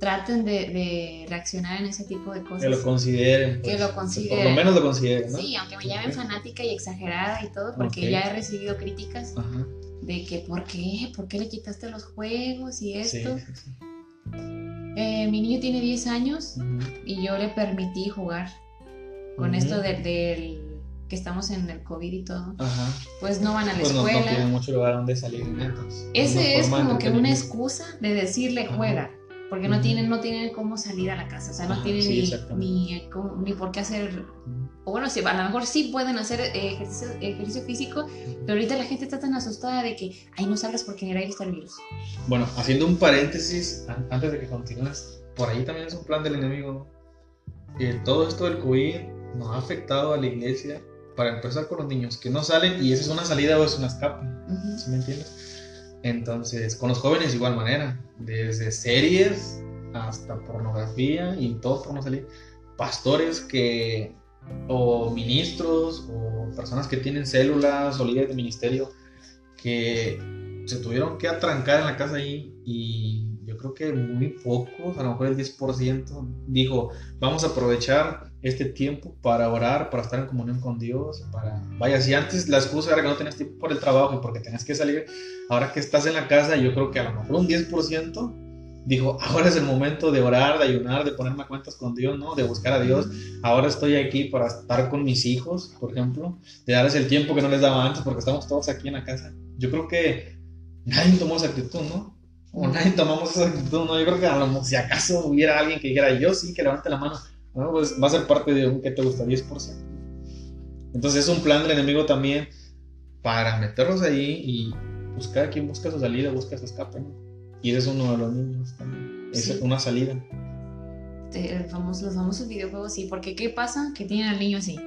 traten de, reaccionar en ese tipo de cosas. Que lo consideren. que pues. lo consideren. Por lo menos lo consideren. ¿no? Sí, aunque me llamen fanática y exagerada y todo, porque ya he recibido críticas de que ¿por qué? ¿Por qué le quitaste los juegos y esto? Eh, mi niño tiene 10 años y yo le permití jugar con esto del que estamos en el COVID y todo, pues no van a la pues escuela. No, tienen mucho lugar donde salir entonces. Ese es como que una excusa de decirle juega, porque no tienen, no tienen cómo salir a la casa, o sea, no tienen ni, ni, por qué hacer, o bueno, sí, a lo mejor sí pueden hacer ejercicio, ejercicio, físico, pero ahorita la gente está tan asustada de que, ay, no salgas porque en el aire está el virus. Bueno, haciendo un paréntesis, antes de que continúes, por ahí también es un plan del enemigo, ¿no? todo esto del COVID nos ha afectado a la iglesia para empezar con los niños que no salen y esa es una salida o es una escape, ¿sí me entiendes? Entonces, con los jóvenes de igual manera, desde series hasta pornografía y todo por no salir. Pastores que, o ministros, o personas que tienen células o líderes de ministerio que se tuvieron que atrancar en la casa ahí y yo creo que muy pocos, a lo mejor el 10%, dijo, vamos a aprovechar este tiempo para orar, para estar en comunión con Dios, para... Vaya, si antes la excusa era que no tenías tiempo por el trabajo y porque tenías que salir, ahora que estás en la casa, yo creo que a lo mejor un 10% dijo, ahora es el momento de orar, de ayunar, de ponerme a cuentas con Dios, ¿no? De buscar a Dios. Ahora estoy aquí para estar con mis hijos, por ejemplo, de darles el tiempo que no les daba antes porque estamos todos aquí en la casa. Yo creo que nadie tomó esa actitud, ¿no? O nadie tomamos esa actitud, ¿no? Yo creo que a lo, si acaso hubiera alguien que dijera, yo sí, que levante la mano, ¿no? Pues va a ser parte de un que te gusta, 10%. Entonces es un plan del enemigo también para meterlos ahí y buscar quien busca su salida, busca su escape, ¿no? Y ese es uno de los niños también. Es una salida. los famosos videojuegos, sí, porque ¿qué pasa? Que tienen al niño así.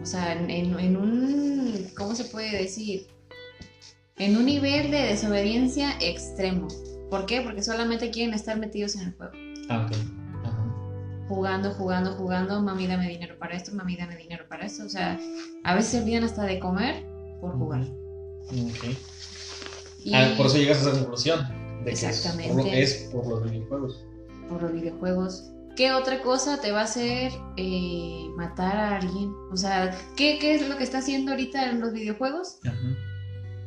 O sea, en, en, un, ¿cómo se puede decir? En un nivel de desobediencia extremo. ¿Por qué? Porque solamente quieren estar metidos en el juego. Ah, ok. Jugando, jugando, jugando, mami dame dinero para esto, mami dame dinero para esto. O sea, a veces se olvidan hasta de comer por jugar. Ok. Ah, por eso llegas a esa conclusión. De exactamente. Que es, por, los videojuegos. Por los videojuegos. ¿Qué otra cosa te va a hacer eh, matar a alguien? O sea, ¿qué, ¿qué, es lo que está haciendo ahorita en los videojuegos?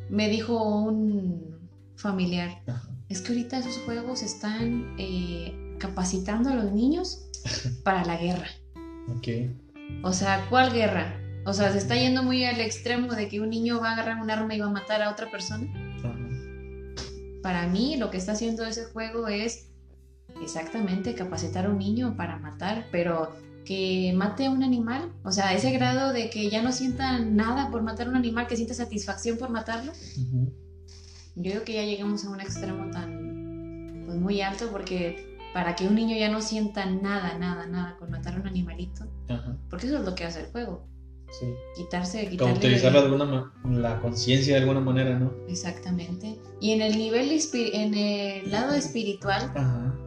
Me dijo un familiar. Es que ahorita esos juegos están eh, capacitando a los niños para la guerra. Ok. O sea, ¿cuál guerra? O sea, se está yendo muy al extremo de que un niño va a agarrar un arma y va a matar a otra persona para mí lo que está haciendo ese juego es exactamente capacitar a un niño para matar, pero que mate a un animal, o sea, ese grado de que ya no sienta nada por matar a un animal, que sienta satisfacción por matarlo. Yo creo que ya llegamos a un extremo tan pues, muy alto porque para que un niño ya no sienta nada, nada, nada con matar a un animalito, porque eso es lo que hace el juego. Sí. Quitarse, Como utilizarla de alguna la conciencia de alguna manera, ¿no? Exactamente. Y en el nivel, en el lado espiritual,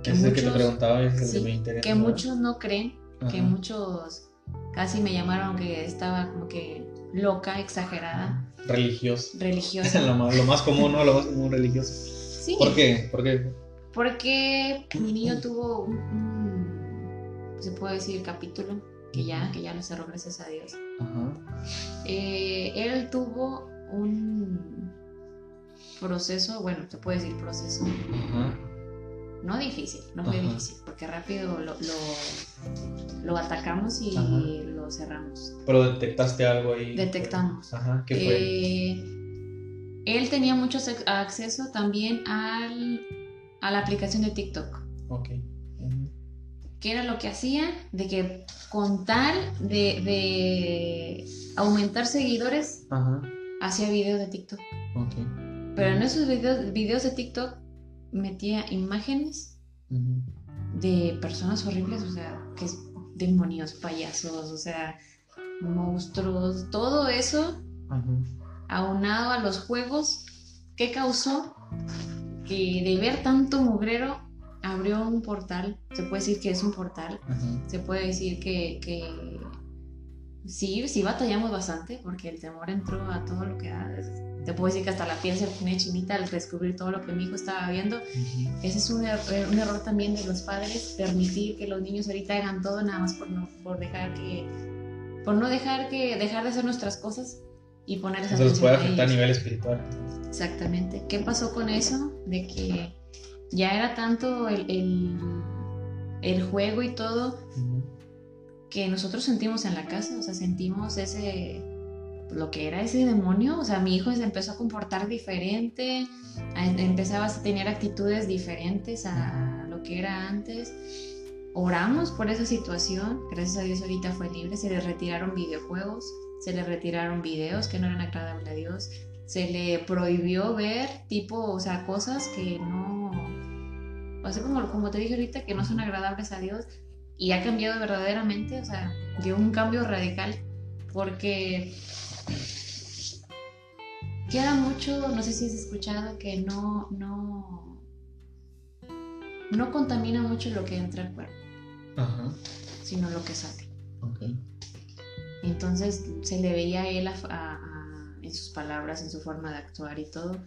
que, muchos, que te preguntaba, es el que me interesa. Que muchos no creen, que muchos casi me llamaron que estaba como que loca, exagerada. Religiosa. Religiosa. lo, más, lo, más, común, ¿no? Lo más común religioso. Sí. ¿Por qué? ¿Por qué? Porque mi niño tuvo un se puede decir, capítulo que ya, que ya lo cerró, gracias a Dios. Eh, él tuvo un proceso, bueno, se puede decir proceso, no difícil, no fue difícil, porque rápido lo, lo, atacamos y lo cerramos. Pero detectaste algo ahí. Detectamos. Ajá, ¿qué fue? Eh, él tenía mucho acceso también al, a la aplicación de TikTok. Ok. ¿Qué era lo que hacía? De que con tal de, aumentar seguidores, hacía videos de TikTok. Pero en esos videos, videos de TikTok metía imágenes de personas horribles, o sea, que es demonios, payasos, o sea, monstruos, todo eso aunado a los juegos, ¿qué causó? Que de ver tanto mugrero abrió un portal, se puede decir que es un portal, se puede decir que, que, sí, sí batallamos bastante porque el temor entró a todo lo que da. Te puedo decir que hasta la piel se pone chinita al descubrir todo lo que mi hijo estaba viendo. Ese es un, er, un, error también de los padres, permitir que los niños ahorita hagan todo nada más por no, por dejar que, por no dejar que, dejar de hacer nuestras cosas y poner esa Eso puede afectar a nivel espiritual. Exactamente. ¿Qué pasó con eso? De que ya era tanto el, el, juego y todo que nosotros sentimos en la casa, o sea, sentimos ese, lo que era ese demonio, o sea, mi hijo se empezó a comportar diferente, empezaba a tener actitudes diferentes a lo que era antes. Oramos por esa situación, gracias a Dios ahorita fue libre, se le retiraron videojuegos, se le retiraron videos que no eran agradables a Dios, se le prohibió ver tipo, o sea, cosas que no así como, como te dije ahorita, que no son agradables a Dios y ha cambiado verdaderamente, o sea, dio un cambio radical porque queda mucho, no sé si has escuchado, que no, no, no contamina mucho lo que entra al cuerpo, sino lo que sale. Entonces se le veía a él en sus palabras, en su forma de actuar y todo.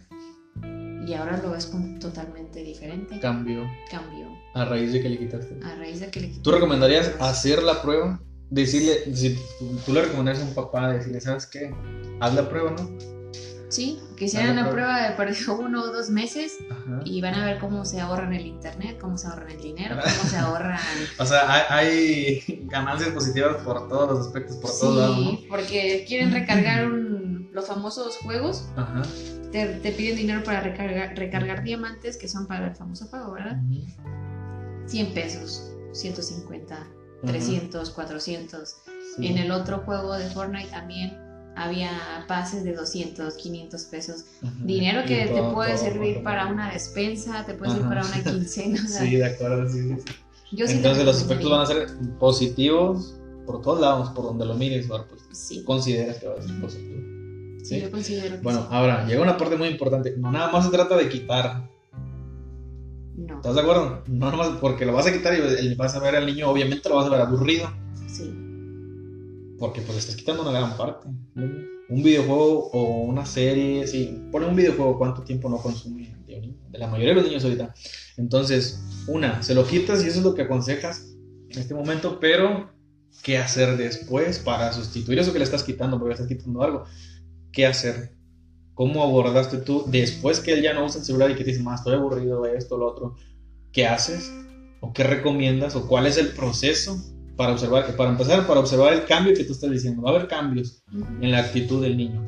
Y ahora lo ves totalmente diferente. Cambió Cambió. a raíz de que le quitaste. A raíz de que le ¿Tú recomendarías hacer la prueba? Decirle, si tú le recomendarías a un papá, decirle, ¿sabes qué? Haz la prueba, ¿no? Sí, que hicieran la prueba de perdió uno o dos meses Ajá. y van a ver cómo se ahorran el internet, cómo se ahorran el dinero, cómo se ahorran. O sea, hay, hay ganancias positivas por todos los aspectos, por todos lados, ¿no? Sí, porque quieren recargar un- los famosos juegos, Ajá. te, te piden dinero para recargar, recargar diamantes, que son para el famoso juego, ¿verdad? 100 pesos, 150, 300, 400. Sí. En el otro juego de Fortnite también había pases de 200, 500 pesos. Ajá. Dinero que te puede todo, servir todo. para una despensa, te puede servir para una quincena. o sea, Sí, de acuerdo, sí, sí, yo Entonces lo los efectos van a ser positivos por todos lados, por donde lo mires, pues Sí, consideras que va a ser positivo. sí, ¿Sí? yo considero que Bueno, sí. ahora llega una parte muy importante. No nada más se trata de quitar. No, ¿Estás de acuerdo? No nada más porque lo vas a quitar y vas a ver al niño, obviamente lo vas a ver aburrido. sí. Porque pues estás quitando una gran parte. Un videojuego o una serie, sí. Pone un videojuego, ¿cuánto tiempo no consume de la mayoría de los niños ahorita. Entonces, una, se lo quitas y eso es lo que aconsejas en este momento, pero ¿qué hacer después para sustituir eso que le estás quitando? Porque le estás quitando algo. ¿Qué hacer? ¿Cómo abordaste tú después que él ya no usa el celular y que te dice, más estoy aburrido, esto, lo otro? ¿Qué haces? ¿O qué recomiendas? ¿O cuál es el proceso para observar, para empezar, para observar el cambio que tú estás diciendo? Va a haber cambios en la actitud del niño.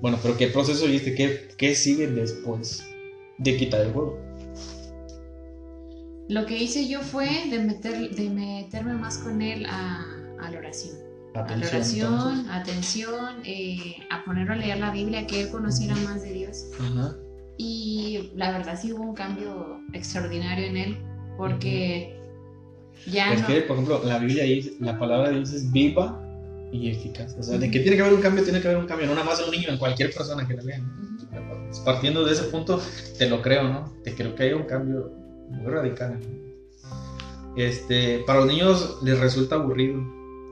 Bueno, pero ¿qué proceso viste? ¿Qué, qué sigue después de quitar el juego? Lo que hice yo fue de, meter, de meterme más con él a, a la oración. a la oración, entonces. atención, eh, a ponerlo a leer la Biblia, que él conociera más de Dios. Y la verdad sí hubo un cambio extraordinario en él, porque ya Es no... que, por ejemplo, la Biblia dice, la palabra de Dios es viva y eficaz. O sea, de que tiene que haber un cambio, tiene que haber un cambio, no nada más en un niño, en cualquier persona que la lea. ¿no? Partiendo de ese punto, te lo creo, ¿no? Te creo que hay un cambio muy radical. Este, para los niños les resulta aburrido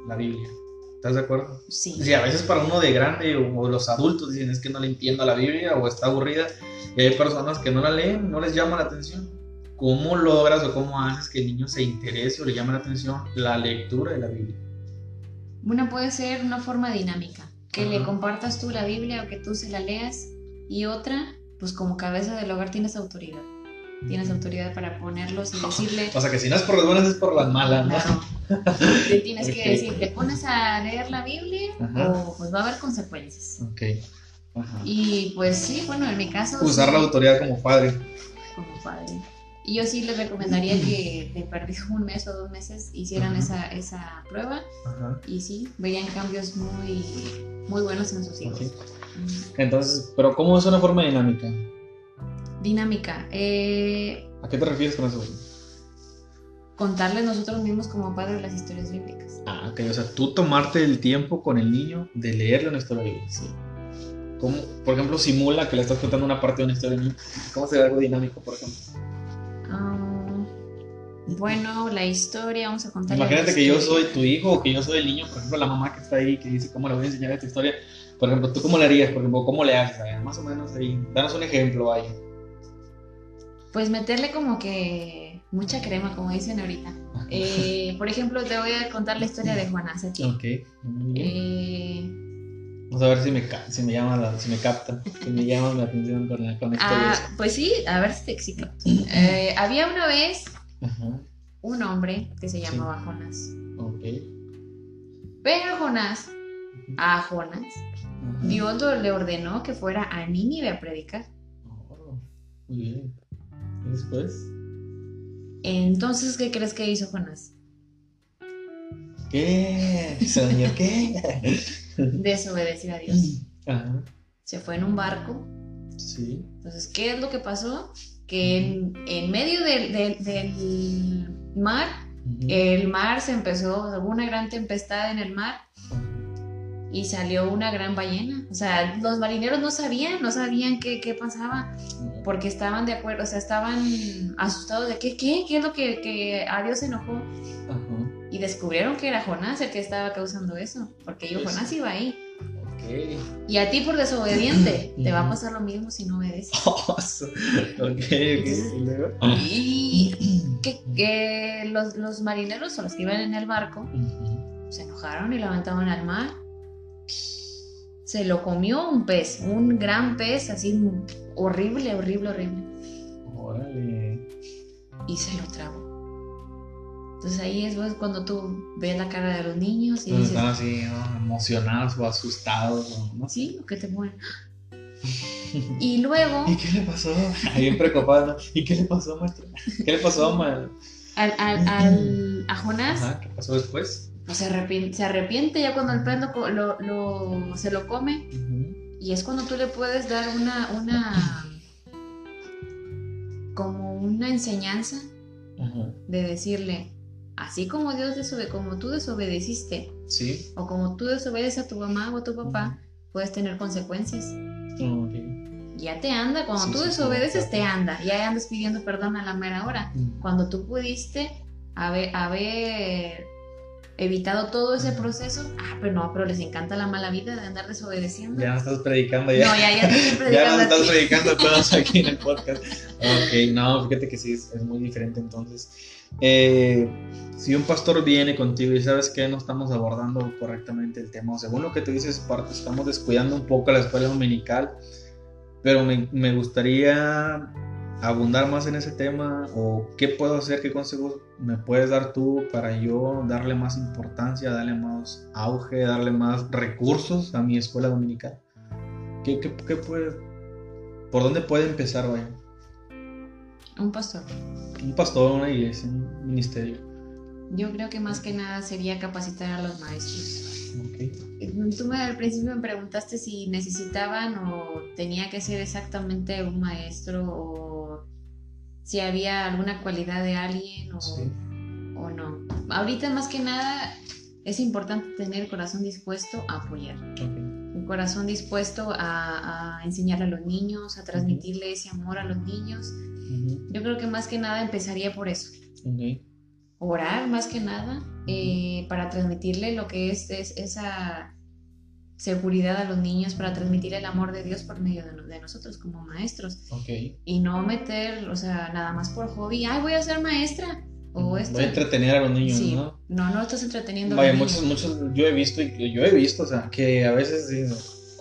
la Biblia. ¿Estás de acuerdo? Sí. Sí, a veces para uno de grande o, o los adultos dicen es que no le entiendo a la Biblia o está aburrida. Y hay personas que no la leen, no les llama la atención. ¿Cómo logras o cómo haces que el niño se interese o le llame la atención la lectura de la Biblia? Una puede ser una forma dinámica, que le Ajá. compartas tú la Biblia o que tú se la leas, y otra, pues como cabeza del hogar tienes autoridad. Tienes autoridad para ponerlos y decirle, O sea que si no es por las buenas es por las malas, ¿no? Claro. Le tienes Ok. que decir, te pones a leer la Biblia Ajá. o pues va a haber consecuencias. Ok. Ajá. Y pues sí, bueno, en mi caso... Usar sí, la autoridad como padre. Como padre. Y yo sí les recomendaría que de perdido un mes o dos meses hicieran esa, esa prueba y sí, verían cambios muy, muy buenos en sus hijos. Ujú. Entonces, pero ¿cómo es una forma dinámica? Dinámica. eh, ¿A qué te refieres con eso? contarles nosotros mismos como padres las historias bíblicas. Ah, ok. O sea, tú tomarte el tiempo con el niño de leerle una historia bíblica. Sí. ¿Cómo, por ejemplo, simula que le estás contando una parte de una historia niño? ¿Cómo sería algo dinámico, por ejemplo? Ah, bueno, la historia, vamos a contar. Imagínate que yo soy tu hijo o que yo soy el niño, por ejemplo, la mamá que está ahí que dice cómo le voy a enseñar esta historia. Por ejemplo, ¿tú cómo le harías? Por ejemplo, ¿cómo le haces? A ver, más o menos ahí. Danos un ejemplo ahí. Pues meterle como que mucha crema, como dicen ahorita. Eh, por ejemplo, te voy a contar la historia de Juanás aquí. Ok. Eh, Vamos a ver si me, si me llama la, si me capta, si me llama la atención con la, con ah, pues sí, a ver si te explico. Eh, había una vez Ajá. un hombre que se llamaba Jonás. Ok. Pero Jonás, a Jonás, Ajá. Dios le ordenó que fuera a Nínive a predicar. Oh, muy bien. ¿Y después? Entonces, ¿qué crees que hizo Jonás? ¿Qué? Señor, ¿qué? Desobedecer a Dios. Ajá. Se fue en un barco. Sí. Entonces, ¿qué es lo que pasó? Que en, en medio del, del- del mar, el mar se empezó, hubo una gran tempestad en el mar y salió una gran ballena. O sea, los marineros no sabían, no sabían qué, qué pasaba, porque estaban de acuerdo, o sea, estaban asustados de qué, qué, qué es lo que, que a Dios se enojó. Ajá. Y descubrieron que era Jonás el que estaba causando eso, porque yo. Jonás iba ahí. Ok. Y a ti por desobediente, te va a pasar lo mismo si no obedeces. ok, y que, los, los, marineros o los que iban en el barco se enojaron y levantaban al mar. Se lo comió un pez, un gran pez, así horrible, horrible, horrible. Órale. Y se lo tragó. Entonces ahí es cuando tú ves la cara de los niños y dices, están así emocionados o asustados. ¿no? Sí, o que te mueren. y luego... ¿Y qué le pasó? Ahí bien preocupado. ¿Y qué le pasó, maestro? ¿Qué le pasó Al, al, al, a Jonás. Ajá, ¿Qué pasó después? Pues se arrepiente, se arrepiente ya cuando el pez lo, lo, se lo come. Y es cuando tú le puedes dar una, una como una enseñanza de decirle, así como Dios desobede, como tú desobedeciste, ¿Sí? o como tú desobedeces a tu mamá o a tu papá, puedes tener consecuencias. Ya te anda, cuando tú desobedeces, te anda, ya andas pidiendo perdón a la mera hora. Cuando tú pudiste haber, haber evitado todo ese proceso, ah, pero no, pero les encanta la mala vida de andar desobedeciendo. Ya no estás predicando ya. No, ya, ya estoy predicando. ya no estás predicando todos aquí en el podcast. Ok, no, fíjate que sí, es, es muy diferente entonces. Eh, si un pastor viene contigo y sabes que no estamos abordando correctamente el tema, o según lo que tú dices, parte, estamos descuidando un poco la escuela dominical, pero me, me gustaría abundar más en ese tema o qué puedo hacer, qué consejos me puedes dar tú para yo darle más importancia, darle más auge, darle más recursos a mi escuela dominical. ¿Qué, qué, qué puede, ¿Por dónde puede empezar, vaya? Un pastor. Un pastor, una iglesia, un ministerio. Yo creo que más que nada sería capacitar a los maestros. Okay. Tú me, al principio me preguntaste si necesitaban o tenía que ser exactamente un maestro o si había alguna cualidad de alguien o, o no. Ahorita más que nada es importante tener el corazón dispuesto a apoyar. Un corazón dispuesto a, a, enseñar a los niños, a transmitirle ese amor a los niños yo creo que más que nada empezaría por eso. Orar más que nada eh, para transmitirle lo que es, esa seguridad a los niños, para transmitir el amor de Dios por medio de, nosotros como maestros. Y no meter, o sea, nada más por hobby, ay, voy a ser maestra. O esto. Voy a entretener a los niños, ¿no? No, no estás entreteniendo a los muchos, muchos, yo he visto, yo he visto, o sea, que a veces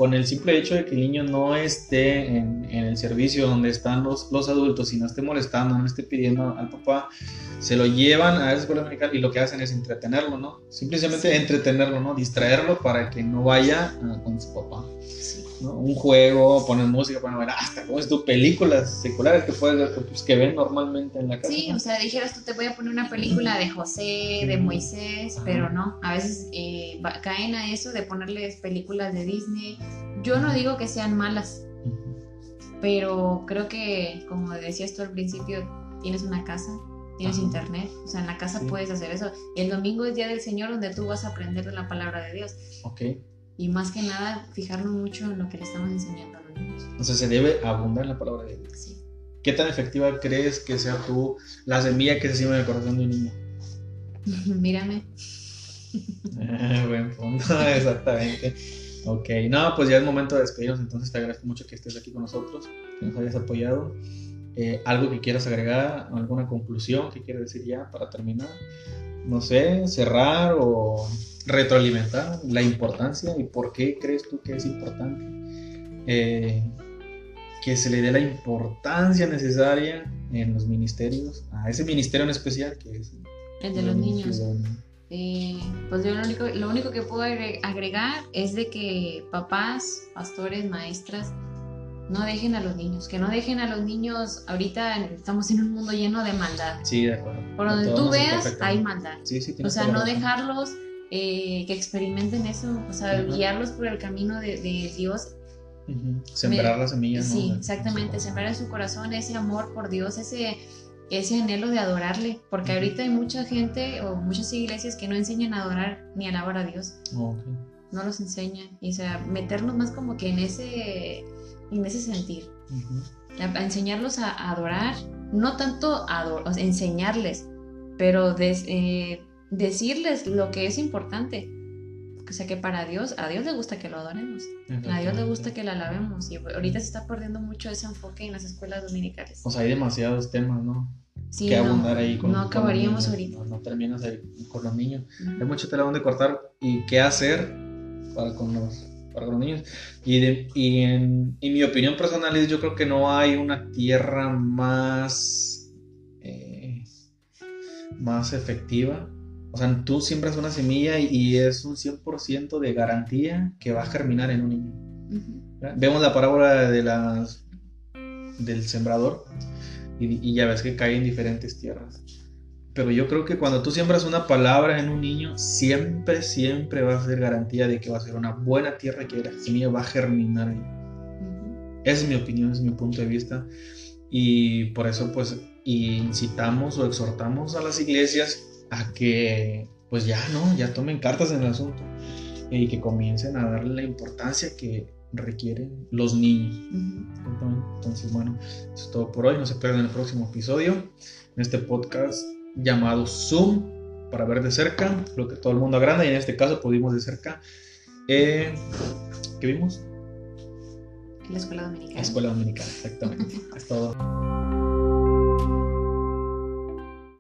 con el simple hecho de que el niño no esté en, el servicio donde están los, los, adultos y no esté molestando, no esté pidiendo al papá, se lo llevan a esa escuela dominical y lo que hacen es entretenerlo, ¿no? Simplemente entretenerlo, ¿no? Distraerlo para que no vaya con su papá. Un juego, poner música, poner ver hasta como es tu películas seculares que puedes ver, pues, que ven normalmente en la casa. Sí, o sea, dijeras tú te voy a poner una película de José, de Moisés, pero no, a veces eh, caen a eso de ponerles películas de Disney. Yo no digo que sean malas, pero creo que, como decías tú al principio, tienes una casa, tienes internet, o sea, en la casa puedes hacer eso. El domingo es día del Señor donde tú vas a aprender de la palabra de Dios. Ok y más que nada fijarnos mucho en lo que le estamos enseñando a los niños. Entonces se debe abundar en la palabra de Dios. Sí. ¿Qué tan efectiva crees que sea tú la semilla que se siembra en el corazón de un niño? Mírame. Eh, buen punto, exactamente. Ok, no, pues ya es momento de despedirnos, entonces te agradezco mucho que estés aquí con nosotros, que nos hayas apoyado. Eh, ¿Algo que quieras agregar? ¿Alguna conclusión que quieras decir ya para terminar? No sé, cerrar o retroalimentar la importancia y por qué crees tú que es importante eh, que se le dé la importancia necesaria en los ministerios, a ese ministerio en especial que es el de los niños. Eh, pues yo lo único, lo único que puedo agregar es de que papás, pastores, maestras, no dejen a los niños, que no dejen a los niños, ahorita estamos en un mundo lleno de maldad. Sí, de acuerdo. Por donde tú veas hay maldad. Sí, sí, o sea, no dejarlos eh, que experimenten eso, o sea, guiarlos por el camino de, Dios. Sembrar las semillas. Sí, exactamente, sembrar en su corazón ese amor por Dios, ese, ese anhelo de adorarle, porque ahorita hay mucha gente o muchas iglesias que no enseñan a adorar ni a alabar a Dios. No los enseñan, y o sea, meternos más como que en ese, en ese sentir. a, enseñarlos a, adorar, no tanto a enseñarles, pero des, eh, decirles lo que es importante. O sea que para Dios, a Dios le gusta que lo adoremos. A Dios le gusta que la alabemos. Y ahorita se está perdiendo mucho ese enfoque en las escuelas dominicales. O sea, hay demasiados temas, ¿no? Sí, que no, abundar ahí con no con acabaríamos los niños, ahorita. No, no terminas ahí con los niños. Ujú. Hay mucho tela donde cortar y qué hacer para con los, para con los niños. Y, de- y en, y mi opinión personal es, yo creo que no hay una tierra más, eh, más efectiva. O sea, tú siembras una semilla y, y es un 100% de garantía que va a germinar en un niño. Ujú. ¿verdad? Vemos la parábola de las, del sembrador y, y ya ves que cae en diferentes tierras. Pero yo creo que cuando tú siembras una palabra en un niño, siempre, siempre va a ser garantía de que va a ser una buena tierra y que la semilla va a germinar ahí. Ujú. Esa es mi opinión, es mi punto de vista. Y por eso pues incitamos o exhortamos a las iglesias a que pues ya no, ya tomen cartas en el asunto y que comiencen a darle la importancia que requieren los niños. Ujú. Exactamente. Entonces, bueno, eso es todo por hoy. No se pierdan el próximo episodio en este podcast llamado Zoom para ver de cerca lo que todo el mundo agranda y en este caso pudimos de cerca. Eh, ¿Qué vimos? La escuela dominicana. La escuela dominicana, exactamente. es todo.